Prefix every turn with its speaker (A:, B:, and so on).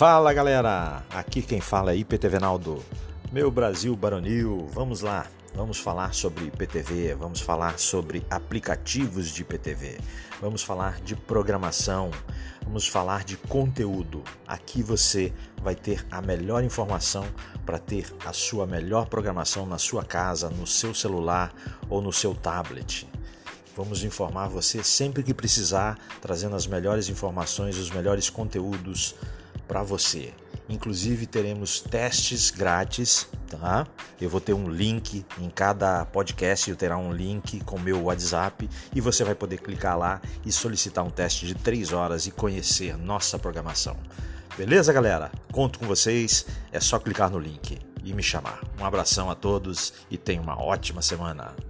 A: Fala galera, aqui quem fala é IPTV Naldo, meu Brasil Baronil. Vamos lá, vamos falar sobre IPTV, vamos falar sobre aplicativos de IPTV, vamos falar de programação, vamos falar de conteúdo. Aqui você vai ter a melhor informação para ter a sua melhor programação na sua casa, no seu celular ou no seu tablet. Vamos informar você sempre que precisar, trazendo as melhores informações, os melhores conteúdos para você. Inclusive teremos testes grátis, tá? Eu vou ter um link em cada podcast, eu terá um link com meu WhatsApp e você vai poder clicar lá e solicitar um teste de 3 horas e conhecer nossa programação. Beleza, galera? Conto com vocês, é só clicar no link e me chamar. Um abração a todos e tenha uma ótima semana.